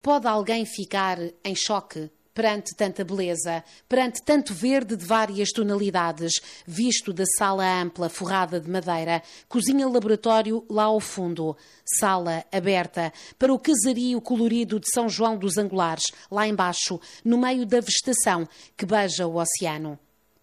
Pode alguém ficar em choque perante tanta beleza, perante tanto verde de várias tonalidades, visto da sala ampla forrada de madeira, cozinha-laboratório lá ao fundo, sala aberta para o casario colorido de São João dos Angulares, lá embaixo, no meio da vegetação que beija o oceano.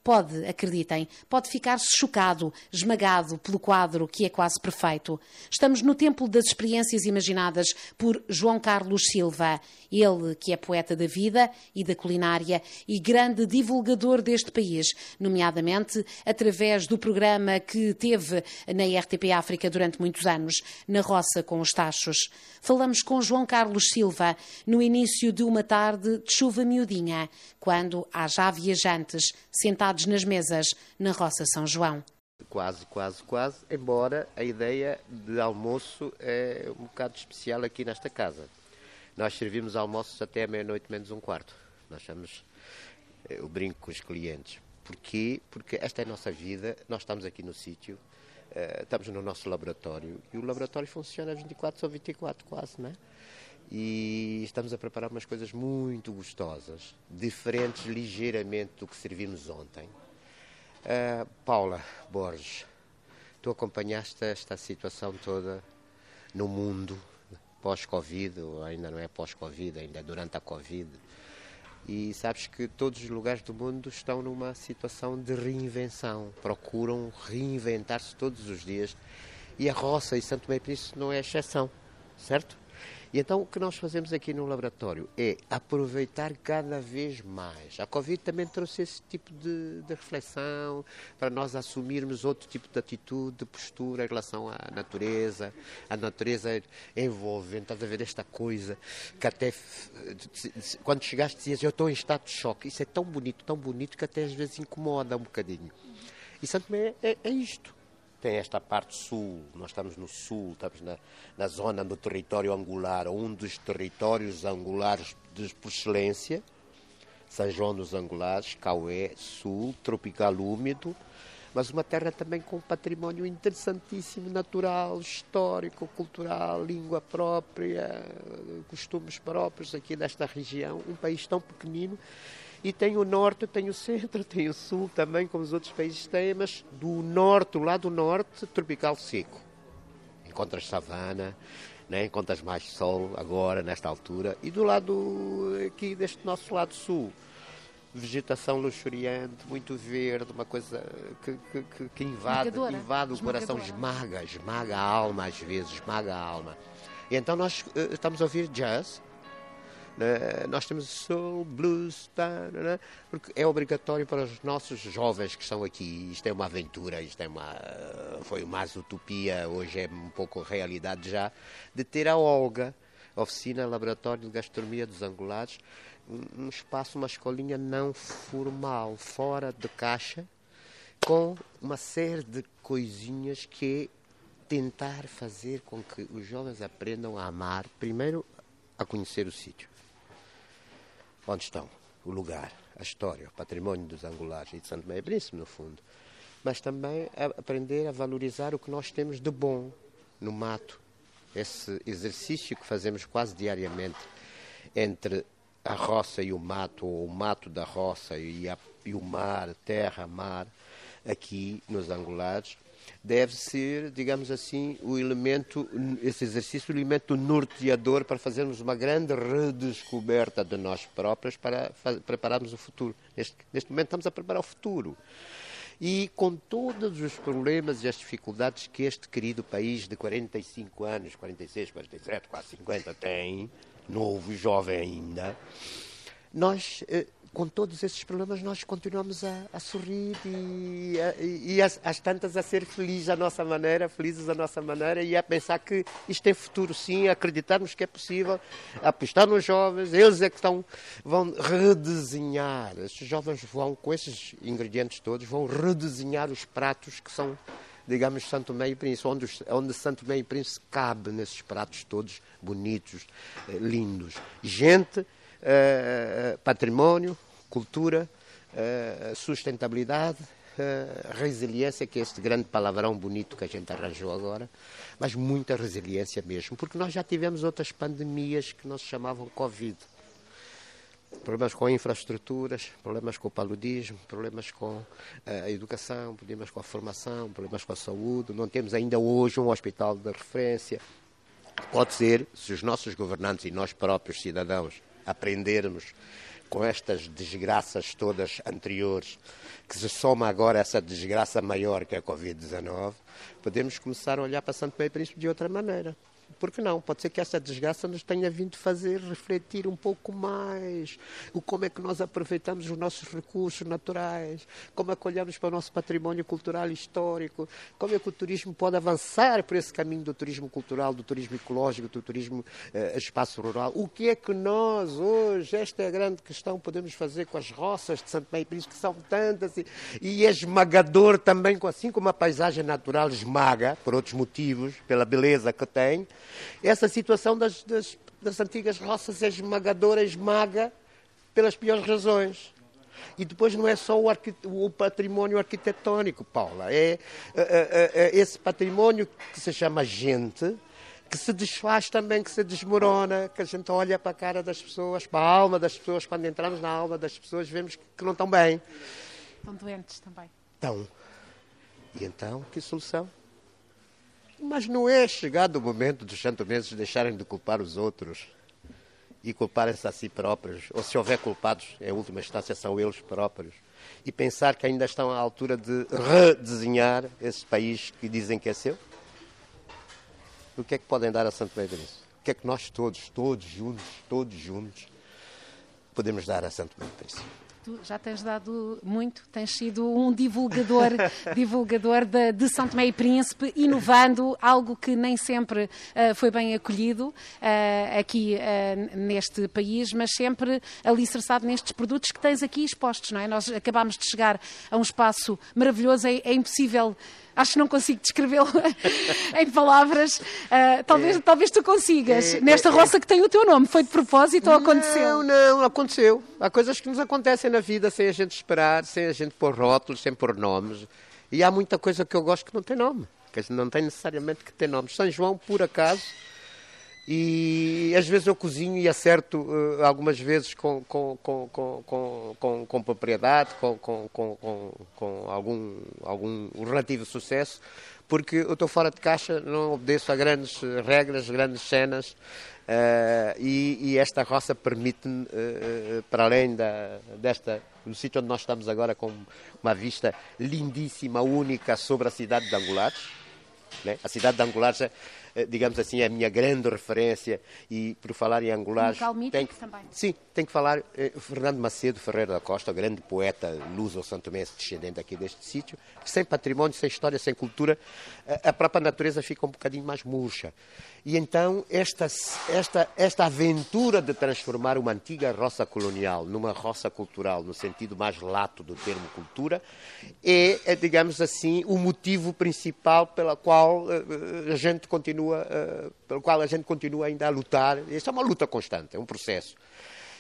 Pode, acreditem, pode ficar-se chocado, esmagado pelo quadro que é quase perfeito. Estamos no templo das experiências imaginadas por João Carlos Silva, ele que é poeta da vida e da culinária e grande divulgador deste país, nomeadamente através do programa que teve na RTP África durante muitos anos, Na Roça com os Tachos. Falamos com João Carlos Silva no início de uma tarde de chuva miudinha, quando há já viajantes sentados sentados nas mesas na Roça São João. Quase, quase, quase, embora a ideia de almoço é um bocado especial aqui nesta casa. Nós servimos almoços até meia-noite menos um quarto. Nós chamamos eh, o brinco com os clientes. Porquê? Porque esta é a nossa vida, nós estamos aqui no sítio, uh, estamos no nosso laboratório e o laboratório funciona 24 sobre 24 quase, não é? E estamos a preparar umas coisas muito gostosas, diferentes ligeiramente do que servimos ontem. Uh, Paula Borges, tu acompanhaste esta situação toda no mundo pós-Covid, ainda não é pós-Covid, ainda é durante a Covid, e sabes que todos os lugares do mundo estão numa situação de reinvenção, procuram reinventar-se todos os dias, e a roça e Santo Meio Príncipe não é exceção, certo? E então o que nós fazemos aqui no laboratório é aproveitar cada vez mais. A Covid também trouxe esse tipo de, de reflexão para nós assumirmos outro tipo de atitude, de postura em relação à natureza. A natureza envolvente, estás a ver esta coisa que até quando chegaste dizias eu estou em estado de choque. Isso é tão bonito, tão bonito que até às vezes incomoda um bocadinho. E Santo Tomé é, é, é isto tem esta parte sul, nós estamos no sul, estamos na, na zona do território angular, um dos territórios angulares de, por excelência, São João dos Angulares, Cauê, sul, tropical úmido, mas uma terra também com património interessantíssimo, natural, histórico, cultural, língua própria, costumes próprios aqui desta região, um país tão pequenino e tem o norte, tem o centro, tem o sul também, como os outros países têm, mas do norte, do lado norte, tropical seco. Encontras savana, né? encontras mais sol agora, nesta altura, e do lado aqui deste nosso lado sul, vegetação luxuriante, muito verde, uma coisa que, que, que invade, invade o coração, esmaga, esmaga a alma às vezes, esmaga a alma. E então nós uh, estamos a ouvir jazz, né? Nós temos soul, blues, tá, né? né? porque é obrigatório para os nossos jovens que estão aqui. Isto é uma aventura, isto é uma, foi mais utopia, hoje é um pouco realidade já, de ter a Olga, oficina, laboratório de gastronomia dos angulares, um espaço, uma escolinha não formal, fora de caixa, com uma série de coisinhas que é tentar fazer com que os jovens aprendam a amar, primeiro a conhecer o sítio, onde estão, o lugar, a história, o património dos angulares e de Santo Meio Príncipe, no fundo. Mas também a aprender a valorizar o que nós temos de bom no mato. Esse exercício que fazemos quase diariamente entre a roça e o mato, ou o mato da roça e, a, e o mar, terra, mar, aqui nos angulares, deve ser, digamos assim, o elemento, esse exercício, o elemento norteador para fazermos uma grande redescoberta de nós próprios para prepararmos o futuro. Neste, neste momento estamos a preparar o futuro. E com todos os problemas e as dificuldades que este querido país de 45 anos, 46, 47, quase 50 tem, novo, jovem ainda, nós eh, com todos esses problemas, nós continuamos a, a sorrir e, a, e as, as, tantas a ser felizes à nossa maneira, felizes à nossa maneira e a pensar que isto tem futuro sim, acreditarmos que é possível, apostar nos jovens, eles é que estão, vão redesenhar, estes jovens vão, com esses ingredientes todos, vão redesenhar os pratos que são digamos, Santo Meio e Príncipe, onde, onde Santo Meio e Príncipe cabe nesses pratos todos bonitos, eh, lindos. Gente, eh, património, cultura, eh, sustentabilidade, uh, resiliência, que é este grande palavrão bonito que a gente arranjou agora, mas muita resiliência mesmo, porque nós já tivemos outras pandemias que não se chamavam Covid. Problemas com infraestruturas, problemas com o paludismo, problemas com eh, a educação, problemas com a formação, problemas com a saúde. Não temos ainda hoje um hospital de referência. Pode ser, se os nossos governantes e nós próprios cidadãos aprendermos com estas desgraças todas anteriores, que se soma agora essa desgraça maior que é a Covid-19, podemos começar a olhar para Santo Meio Príncipe de outra maneira porque não? Pode ser que essa desgraça nos tenha vindo fazer refletir um pouco mais o como é que nós aproveitamos os nossos recursos naturais, como é que olhamos para o nosso património cultural e histórico, como é que o turismo pode avançar por esse caminho do turismo cultural, do turismo ecológico, do turismo eh, espaço rural. O que é que nós hoje, esta é a grande questão, podemos fazer com as roças de Santo Meio Príncipe, que são tantas e, e é esmagador também, assim como a paisagem natural esmaga, por outros motivos, pela beleza que tem, essa situação das, das, das antigas roças é esmagadora, esmaga pelas piores razões. E depois não é só o, o património arquitetónico, Paula, é, é, é, é, esse património que se chama gente, que se desfaz também, que se desmorona, que a gente olha para a cara das pessoas, para a alma das pessoas, quando entramos na alma das pessoas, vemos que não estão bem. Estão doentes também. Estão. E então, que solução? Mas não é chegado o momento dos santomenses deixarem de culpar os outros e culparem-se a si próprios, ou se houver culpados, em última instância são eles próprios, e pensar que ainda estão à altura de redesenhar esse país que dizem que é seu? O que é que podem dar a Santo Meio Príncipe? O que é que nós todos, todos juntos, todos juntos, podemos dar a Santo Meio Príncipe? Tu já tens dado muito, tens sido um divulgador, divulgador de, de, São Tomé e Príncipe, inovando algo que nem sempre uh, foi bem acolhido uh, aqui uh, neste país, mas sempre alicerçado nestes produtos que tens aqui expostos, não é? Nós acabámos de chegar a um espaço maravilhoso, é, é impossível acho que não consigo descrevê-lo em palavras. Uh, talvez, é. talvez tu consigas. É, Nesta é, roça que tem o teu nome, foi de propósito ou aconteceu? Não, não, aconteceu. Há coisas que nos acontecem na vida sem a gente esperar, sem a gente pôr rótulos, sem pôr nomes. E há muita coisa que eu gosto que não tem nome, que não tem necessariamente que ter nome. São João, por acaso, e às vezes eu cozinho e acerto uh, algumas vezes com, com, com, com, com, com propriedade, com, com, com, com algum, algum relativo sucesso, porque eu estou fora de caixa, não obedeço a grandes regras, grandes cenas, uh, e, e, esta roça permite-me, uh, para além da, desta, no sítio onde nós estamos agora, com uma vista lindíssima, única sobre a cidade de Angulares, né? a cidade de Angulares é digamos assim, é a minha grande referência e por falar em angolares... Tem que, também. Sim, tem que falar eh, Fernando Macedo Ferreira da Costa, grande poeta luso-santomense descendente aqui deste sítio, sem património, sem história, sem cultura, a própria natureza fica um bocadinho mais murcha. E então esta, esta, esta aventura de transformar uma antiga roça colonial numa roça cultural, no sentido mais lato do termo cultura, é, é digamos assim, o motivo principal pela qual uh, a gente continua, uh, pelo qual a gente continua ainda a lutar. Isto é uma luta constante, é um processo.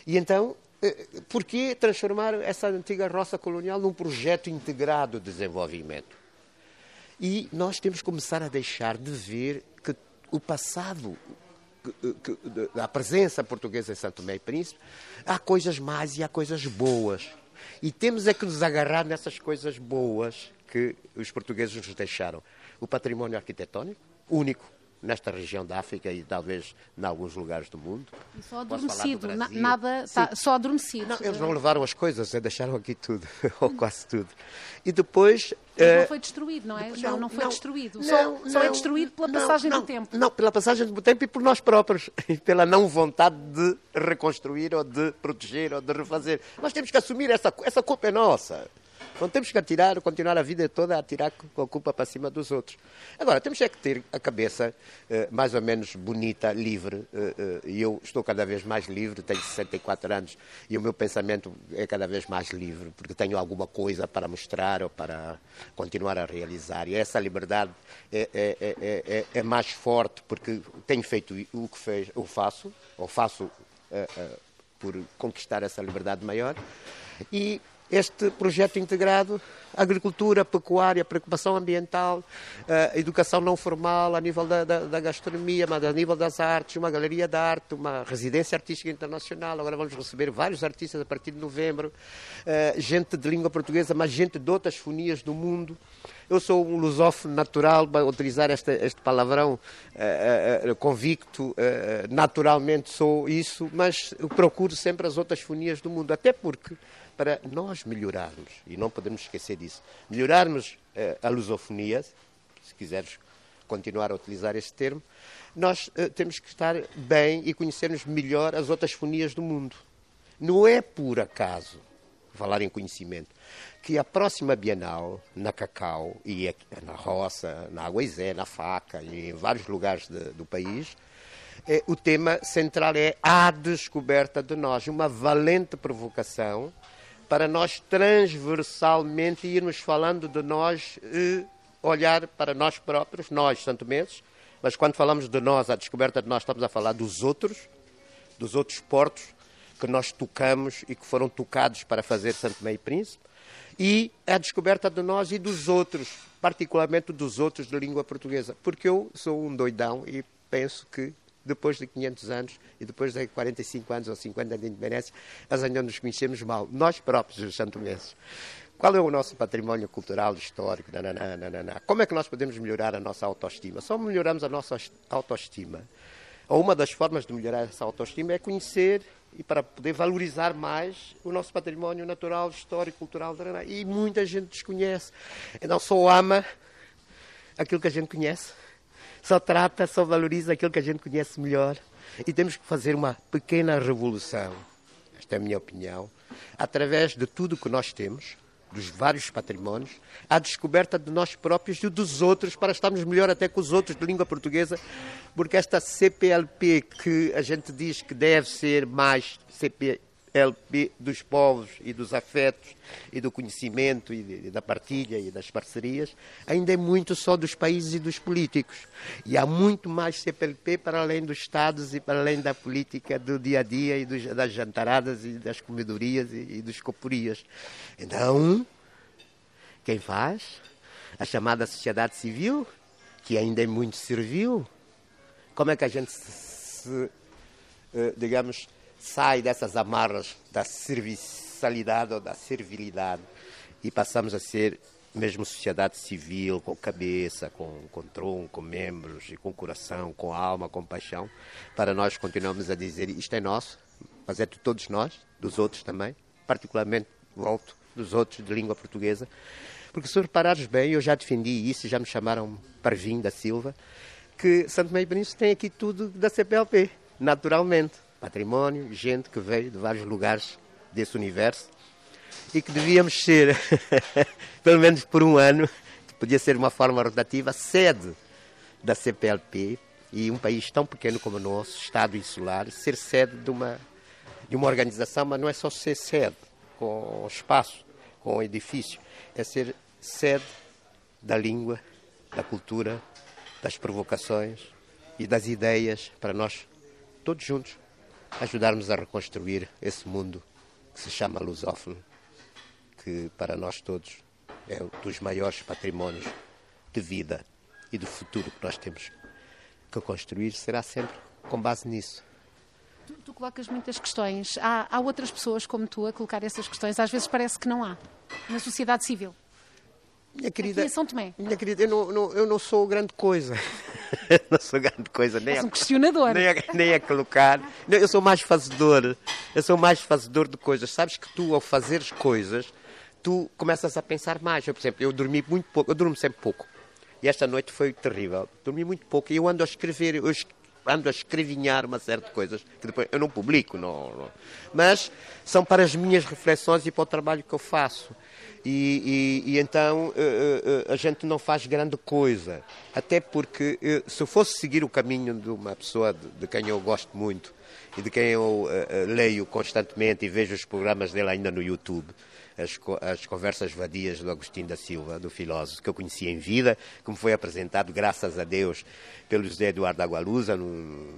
E então, uh, por que transformar essa antiga roça colonial num projeto integrado de desenvolvimento? E nós temos que começar a deixar de ver o passado da presença portuguesa em Santo Tomé e Príncipe, há coisas más e há coisas boas. E temos é que nos agarrar nessas coisas boas que os portugueses nos deixaram. O património arquitetónico, único, nesta região da África e talvez em alguns lugares do mundo. E só adormecido, nada, tá, só adormecido. Não, eles não levaram as coisas, deixaram aqui tudo, ou quase tudo. E depois... Mas não eh, foi destruído, não é? Depois, não, não foi não, destruído. Não, só, só é destruído pela passagem do tempo. Não, pela passagem do tempo e por nós próprios. E pela não vontade de reconstruir ou de proteger ou de refazer. Nós temos que assumir essa, essa culpa é nossa. Não temos que atirar, continuar a vida toda a atirar com a culpa para cima dos outros. Agora, temos é que ter a cabeça uh, mais ou menos bonita, livre, uh, uh, e eu estou cada vez mais livre, tenho 64 anos, e o meu pensamento é cada vez mais livre, porque tenho alguma coisa para mostrar ou para continuar a realizar. E essa liberdade é, é, é, é, é mais forte, porque tenho feito o que fez, o faço, ou faço por conquistar essa liberdade maior, e este projeto integrado agricultura, pecuária, preocupação ambiental, uh, educação não formal a nível da, da, da, gastronomia, mas a nível das artes, uma galeria de arte, uma residência artística internacional. Agora vamos receber vários artistas a partir de novembro, uh, gente de língua portuguesa, mas gente de outras fonias do mundo. Eu sou um lusófono natural, para utilizar este, este palavrão uh, convicto, naturalmente sou isso, mas procuro sempre as outras fonias do mundo, até porque para nós melhorarmos, e não podemos esquecer disso, melhorarmos uh, a lusofonia, se quiseres continuar a utilizar esse termo, nós uh, temos que estar bem e conhecermos melhor as outras fonias do mundo. Não é por acaso, falar em conhecimento, que a próxima Bienal, na Cacau, e na Roça, na Aguaizé, na Faca e em vários lugares de, do país, é, o tema central é a descoberta de nós, uma valente provocação para nós transversalmente irmos falando de nós e olhar para nós próprios, nós, Santo Meses, mas quando falamos de nós, a descoberta de nós, estamos a falar dos outros, dos outros portos que nós tocamos e que foram tocados para fazer Santo Meio Príncipe, e a descoberta de nós e dos outros, particularmente dos outros de língua portuguesa, porque eu sou um doidão e penso que depois de 500 anos e depois de 45 anos ou 50 de independência, nós ainda nos conhecemos mal, nós próprios, os santomenses. Qual é o nosso património cultural, histórico? Nanana, nanana. Como é que nós podemos melhorar a nossa autoestima? Só melhoramos a nossa autoestima. Ou uma das formas de melhorar essa autoestima é conhecer e para poder valorizar mais o nosso património natural, histórico, cultural. E muita gente desconhece. Então só ama aquilo que a gente conhece só trata, só valoriza aquilo que a gente conhece melhor. E temos que fazer uma pequena revolução, esta é a minha opinião, através de tudo que nós temos, dos vários patrimónios, a descoberta de nós próprios e dos outros, para estarmos melhor até com os outros de língua portuguesa, porque esta CPLP que a gente diz que deve ser mais CP, LP dos povos e dos afetos e do conhecimento e, da partilha e das parcerias, ainda é muito só dos países e dos políticos. E há muito mais CPLP para além dos Estados e para além da política do dia a dia e dos, das jantaradas e das comedorias e, e dos coporias. Então, quem faz? A chamada sociedade civil, que ainda é muito servil. Como é que a gente se, eh, digamos, sai dessas amarras da serviçalidade ou da servilidade e passamos a ser mesmo sociedade civil, com cabeça, com, com tronco, com membros, e com coração, com alma, com paixão, para nós continuarmos a dizer isto é nosso, mas é de todos nós, dos outros também, particularmente, volto, dos outros de língua portuguesa, porque se reparares bem, eu já defendi isso, já me chamaram Parvim da Silva, que Santo Meio Príncipe tem aqui tudo da CPLP, naturalmente património, gente que veio de vários lugares desse universo e que devíamos ser, pelo menos por um ano, podia ser uma forma rotativa, sede da CPLP e um país tão pequeno como o nosso, Estado insular, ser sede de uma, de uma organização, mas não é só ser sede, com espaço, com edifício, é ser sede da língua, da cultura, das provocações e das ideias para nós todos juntos ajudarmos a reconstruir esse mundo que se chama lusófono, que para nós todos é um dos maiores patrimónios de vida e do futuro que nós temos que construir, será sempre com base nisso. Tu, tu colocas muitas questões. Há, há outras pessoas como tu a colocar essas questões. Às vezes parece que não há na sociedade civil. Minha querida, Aqui em São Tomé. Minha querida, eu não, não, eu não sou grande coisa. não sou grande coisa. Nem És um questionador. Nem a, nem a colocar. Eu sou mais fazedor. Eu sou mais fazedor de coisas. Sabes que tu, ao fazeres coisas, tu começas a pensar mais. Eu, por exemplo, eu dormi muito pouco. Eu durmo sempre pouco. E esta noite foi terrível. Dormi muito pouco. E eu ando a escrever. Eu ando a escrevinhar uma série de coisas que depois eu não publico. Não, não. Mas são para as minhas reflexões e para o trabalho que eu faço. E, e, e, então uh, uh, a gente não faz grande coisa. Até porque se eu fosse seguir o caminho de uma pessoa de, de, quem eu gosto muito e de quem eu leio constantemente e vejo os programas dele ainda no YouTube as, as conversas vadias do Agostinho da Silva, do filósofo, que eu conheci em vida, que me foi apresentado, graças a Deus, pelo José Eduardo Agualusa, num,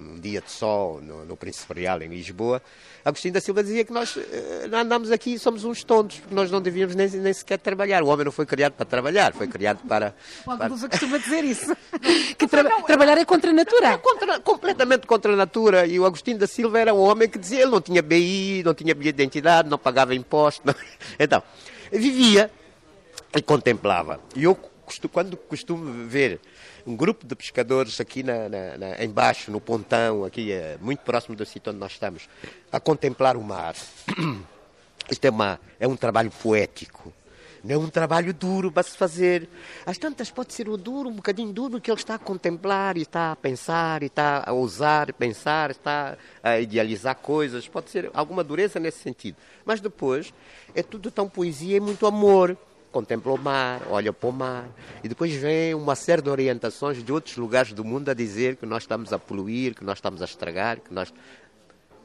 num dia de sol, no, no Príncipe Real, em Lisboa. Agostinho da Silva dizia que nós uh, andamos aqui e somos uns tontos, porque nós não devíamos nem, nem sequer trabalhar. O homem não foi criado para trabalhar, foi criado para... O Agualusa para... costuma dizer isso, que tra não, trabalhar é contra a natura. É contra, completamente contra a natura, e o Agostinho da Silva era um homem que dizia, ele não tinha BI, não tinha bilhete de identidade, não pagava imposto, não... Então, vivia e contemplava. E eu, quando costumo ver um grupo de pescadores aqui na, na, na, embaixo, no pontão, aqui é, muito próximo do sítio onde nós estamos, a contemplar o mar. Isto é, uma, é um trabalho poético. Não é um trabalho duro para se fazer. Às tantas pode ser o duro, um bocadinho duro, que ele está a contemplar e está a pensar, e está a ousar pensar, está a idealizar coisas. Pode ser alguma dureza nesse sentido. Mas depois é tudo tão poesia e muito amor. Contempla o mar, olha para o mar, e depois vem uma série de orientações de outros lugares do mundo a dizer que nós estamos a poluir, que nós estamos a estragar, que nós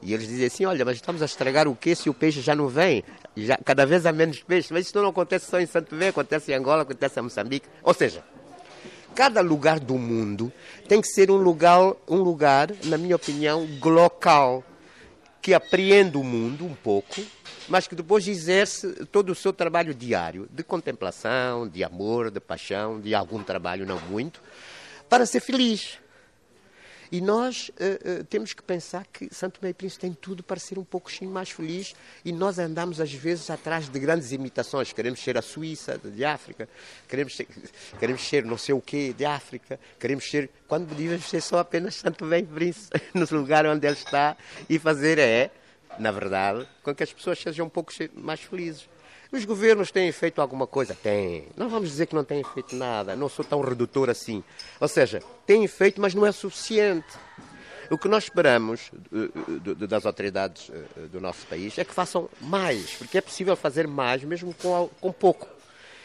e eles dizem assim, olha, mas estamos a estragar o quê se o peixe já não vem? Já, cada vez há menos peixe. Mas isso não acontece só em Santo Tomé, acontece em Angola, acontece em Moçambique. Ou seja, cada lugar do mundo tem que ser um lugar, um lugar, na minha opinião, local, que apreende o mundo um pouco, mas que depois exerce todo o seu trabalho diário de contemplação, de amor, de paixão, de algum trabalho, não muito, para ser feliz. E nós uh, uh, temos que pensar que Santo Meio Príncipe tem tudo para ser um pouquinho mais feliz e nós andamos às vezes atrás de grandes imitações. Queremos ser a Suíça de África, queremos ser, queremos ser não sei o quê de África, queremos ser, quando devíamos ser só apenas Santo Meio Príncipe no lugar onde ele está e fazer é, na verdade, com que as pessoas sejam um pouco mais felizes. Os governos têm feito alguma coisa? Têm. Não vamos dizer que não têm feito nada. Não sou tão redutor assim. Ou seja, têm feito, mas não é suficiente. O que nós esperamos das autoridades eh, do nosso país é que façam mais, porque é possível fazer mais mesmo com, pouco.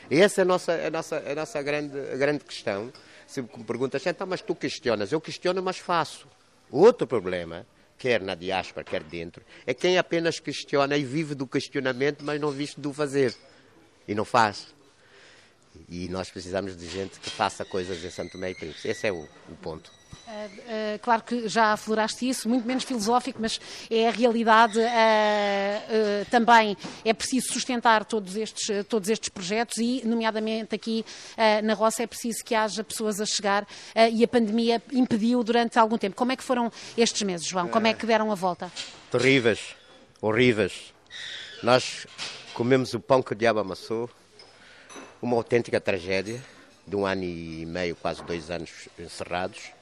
E essa é a nossa, a nossa, a nossa grande, grande questão. Se me perguntas, então, mas tu questionas? Eu questiono, mas faço. Outro problema quer na diáspora, quer dentro, é quem apenas questiona e vive do questionamento, mas não vive do fazer. E não faz. E nós precisamos de gente que faça coisas em Santo Tomé e Príncipe. Esse é o, o ponto. Uh, uh, claro que já afloraste isso, muito menos filosófico, mas é a realidade. Uh, também é preciso sustentar todos estes, todos estes projetos e, nomeadamente aqui na Roça, é preciso que haja pessoas a chegar e a pandemia impediu durante algum tempo. Como é que foram estes meses, João? Como é que deram a volta? Terríveis, horríveis. Nós comemos o pão que o diabo amassou, uma autêntica tragédia de um ano e meio, quase dois anos encerrados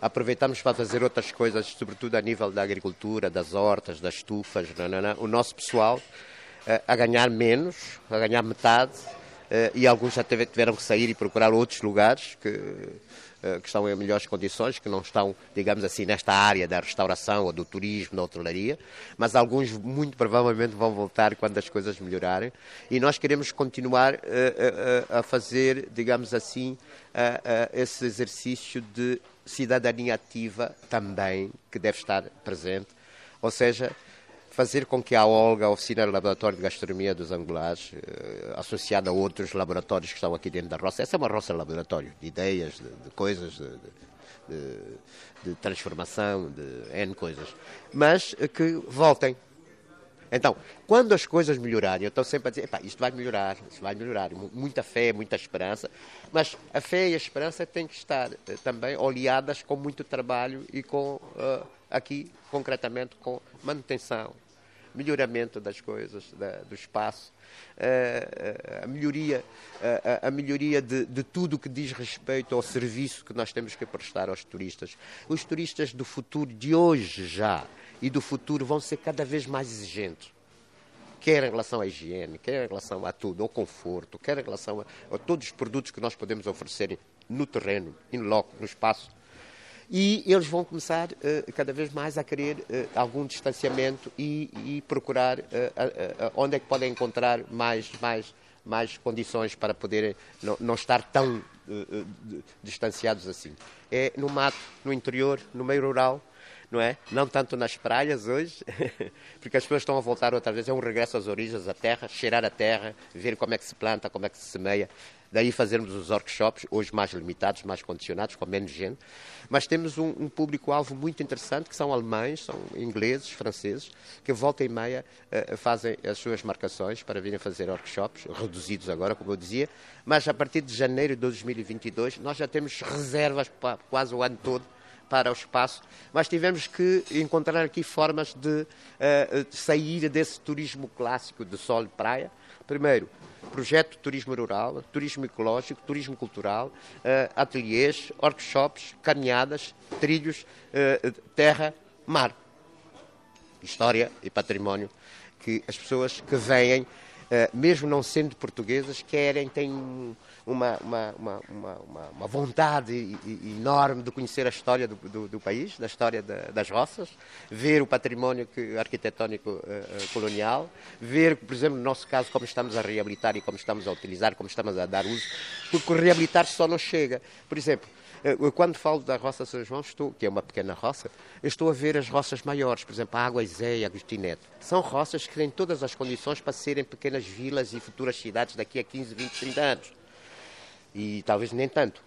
aproveitamos para fazer outras coisas, sobretudo a nível da agricultura, das hortas, das estufas, nanana. o nosso pessoal eh, a ganhar menos, a ganhar metade, eh, e alguns já tiveram que sair e procurar outros lugares que, que estão em melhores condições, que não estão, digamos assim, nesta área da restauração ou do turismo, da hotelaria, mas alguns muito provavelmente vão voltar quando as coisas melhorarem. E nós queremos continuar a fazer, digamos assim, esse exercício de cidadania ativa também, que deve estar presente, ou seja, fazer com que a OLGA, a Oficina de Laboratório de Gastronomia dos Angulares, eh, associada a outros laboratórios que estão aqui dentro da roça, essa é uma roça laboratório, de ideias, de, de coisas, de, de, de, transformação, de N coisas, mas que voltem, então, quando as coisas melhorarem, eu estou sempre a dizer, isto vai melhorar, isto vai melhorar. Muita fé, muita esperança. Mas a fé e a esperança têm que estar eh, também oleadas com muito trabalho e com, uh, aqui, concretamente, com manutenção, melhoramento das coisas, da, do espaço, uh, a melhoria, uh, a melhoria de, de tudo que diz respeito ao serviço que nós temos que prestar aos turistas. Os turistas do futuro de hoje já e do futuro vão ser cada vez mais exigentes. Quer em relação à higiene, quer em relação a tudo, ao conforto, quer em relação a, a todos os produtos que nós podemos oferecer no terreno, in loco, no espaço. E eles vão começar uh, cada vez mais a querer uh, algum distanciamento e, e procurar uh, onde é que podem encontrar mais, mais, mais condições para poderem não, não estar tão distanciados assim. É no mato, no interior, no meio rural, não é? Não tanto nas praias hoje, porque as pessoas estão a voltar outra vez, é um regresso às origens, à terra, cheirar a terra, ver como é que se planta, como é que se semeia. Daí fazermos os workshops, hoje mais limitados, mais condicionados, com menos gente. Mas temos um, um público-alvo muito interessante, que são alemães, são ingleses, franceses, que volta e meia uh, fazem as suas marcações para virem fazer workshops, reduzidos agora, como eu dizia. Mas a partir de janeiro de 2022, nós já temos reservas para quase o ano todo para o espaço, mas tivemos que encontrar aqui formas de, uh, de sair desse turismo clássico de sol e praia. Primeiro, projeto de turismo rural, turismo ecológico, turismo cultural, uh, ateliês, workshops, caminhadas, trilhos, uh, terra, mar. História e património que as pessoas que vêm, mesmo não sendo portuguesas, querem, têm uma, uma, uma, uma, vontade enorme de conhecer a história do, do, do país, da história das roças, ver o património que, arquitetónico uh, colonial, ver, por exemplo, no nosso caso, como estamos a reabilitar e como estamos a utilizar, como estamos a dar uso, porque reabilitar só não chega. Por exemplo, quando falo da Roça São João, estou, que é uma pequena roça, estou a ver as roças maiores, por exemplo, a Água e Agostinete. São roças que têm todas as condições para serem pequenas vilas e futuras cidades daqui a 15, 20, 30 anos e talvez nem tanto,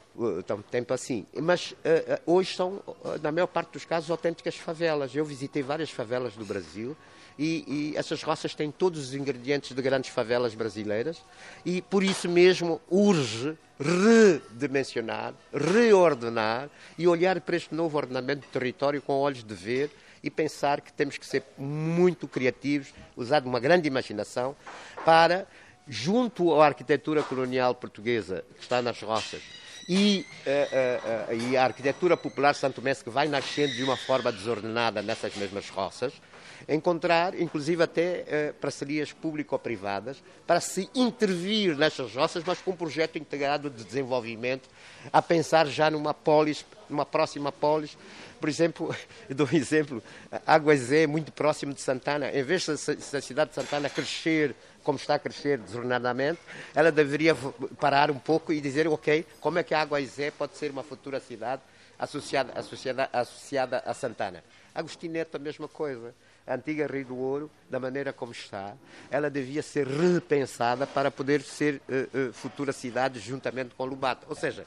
tanto tempo assim. Mas uh, hoje são, na maior parte dos casos, autênticas favelas. Eu visitei várias favelas do Brasil e, e, essas roças têm todos os ingredientes de grandes favelas brasileiras e por isso mesmo urge redimensionar, reordenar e olhar para este novo ordenamento do território com olhos de ver e pensar que temos que ser muito criativos, usar uma grande imaginação para junto à arquitetura colonial portuguesa que está nas roças e, uh, uh, uh, e a arquitetura popular santomense que vai nascendo de uma forma desordenada nessas mesmas roças, encontrar, inclusive até parcerias público-privadas, para se intervir nessas roças, mas com um projeto integrado de desenvolvimento, a pensar já numa polis, numa próxima polis. Por exemplo, dou um exemplo, Águas é muito próximo de Santana. Em vez da cidade de Santana crescer como está a crescer desordenadamente, ela deveria parar um pouco e dizer, ok, como é que a Água Izé pode ser uma futura cidade associada, associada, associada a Santana? Agostineta, a mesma coisa. A antiga Rio do Ouro, da maneira como está, ela devia ser repensada para poder ser uh, uh, futura cidade juntamente com Lubato. Ou seja,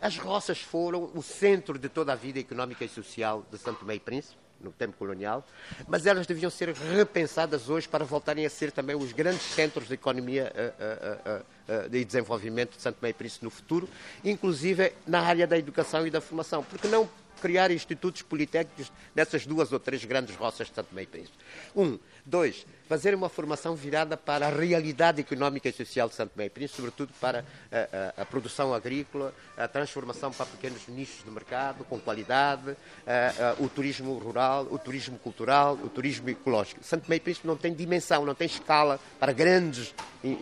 as roças foram o centro de toda a vida económica e social de Santo Tomé e Príncipe no tempo colonial, mas elas deviam ser repensadas hoje para voltarem a ser também os grandes centros de economia uh, uh, uh, de desenvolvimento de Santo Meio Príncipe no futuro, inclusive na área da educação e da formação. Porque não criar institutos politécnicos nessas duas ou três grandes roças de Santo Meio Príncipe? Um. Dois, fazer uma formação virada para a realidade económica e social de Santo e Príncipe, sobretudo para a, a, a, produção agrícola, a transformação para pequenos nichos de mercado, com qualidade, a, o turismo rural, o turismo cultural, o turismo ecológico. Santo e Príncipe não tem dimensão, não tem escala para grandes,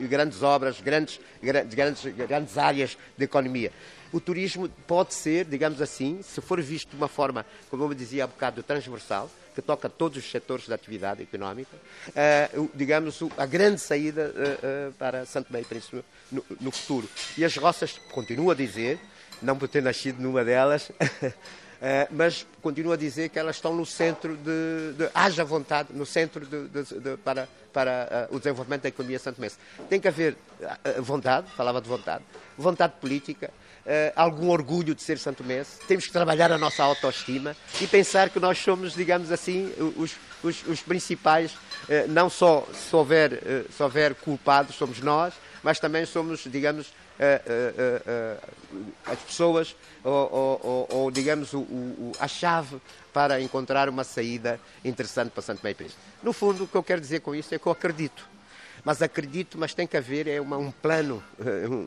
grandes obras, grandes, grandes, grandes áreas de economia. O turismo pode ser, digamos assim, se for visto de uma forma, como eu dizia há bocado, transversal, que toca todos os setores da atividade económica, uh, digamos, a grande saída uh, uh, para Santo Meio Príncipe no, no, futuro. E as roças, continuo a dizer, não por ter nascido numa delas, mas continuo a dizer que elas estão no centro de, de haja vontade, no centro de, de, para, para o desenvolvimento da economia santomense. Tem que haver vontade, falava de vontade, vontade política, algum orgulho de ser santomense, temos que trabalhar a nossa autoestima e pensar que nós somos, digamos assim, os, os, os principais, uh, não só se houver, uh, se houver culpados, somos nós, mas também somos, digamos, as pessoas ou, ou, ou digamos, o, o, a chave para encontrar uma saída interessante para Santo Meio Príncipe. No fundo, o que eu quero dizer com isso é que eu acredito mas acredito, mas tem que haver é uma, um plano,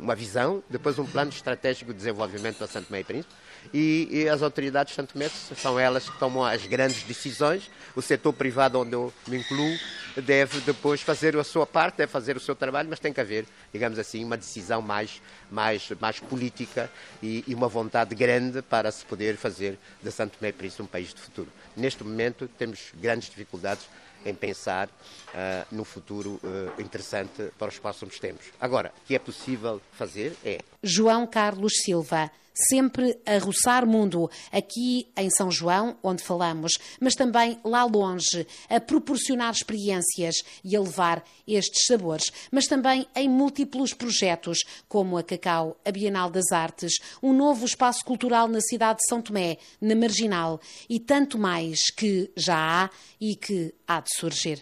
uma visão, depois um plano estratégico de desenvolvimento da Santo Meio Príncipe, e, e, as autoridades Santo Tomé são elas que tomam as grandes decisões. O setor privado, onde eu me incluo, deve depois fazer a sua parte, deve fazer o seu trabalho, mas tem que haver, digamos assim, uma decisão mais, mais, mais política e, e uma vontade grande para se poder fazer de Santo Tomé Príncipe um país de futuro. Neste momento temos grandes dificuldades em pensar uh, no futuro uh, interessante para os próximos tempos. Agora, o que é possível fazer é. João Carlos Silva sempre a roçar mundo, aqui em São João, onde falamos, mas também lá longe, a proporcionar experiências e a levar estes sabores, mas também em múltiplos projetos, como a Cacau, a Bienal das Artes, um novo espaço cultural na cidade de São Tomé, na Marginal, e tanto mais que já há e que há de surgir.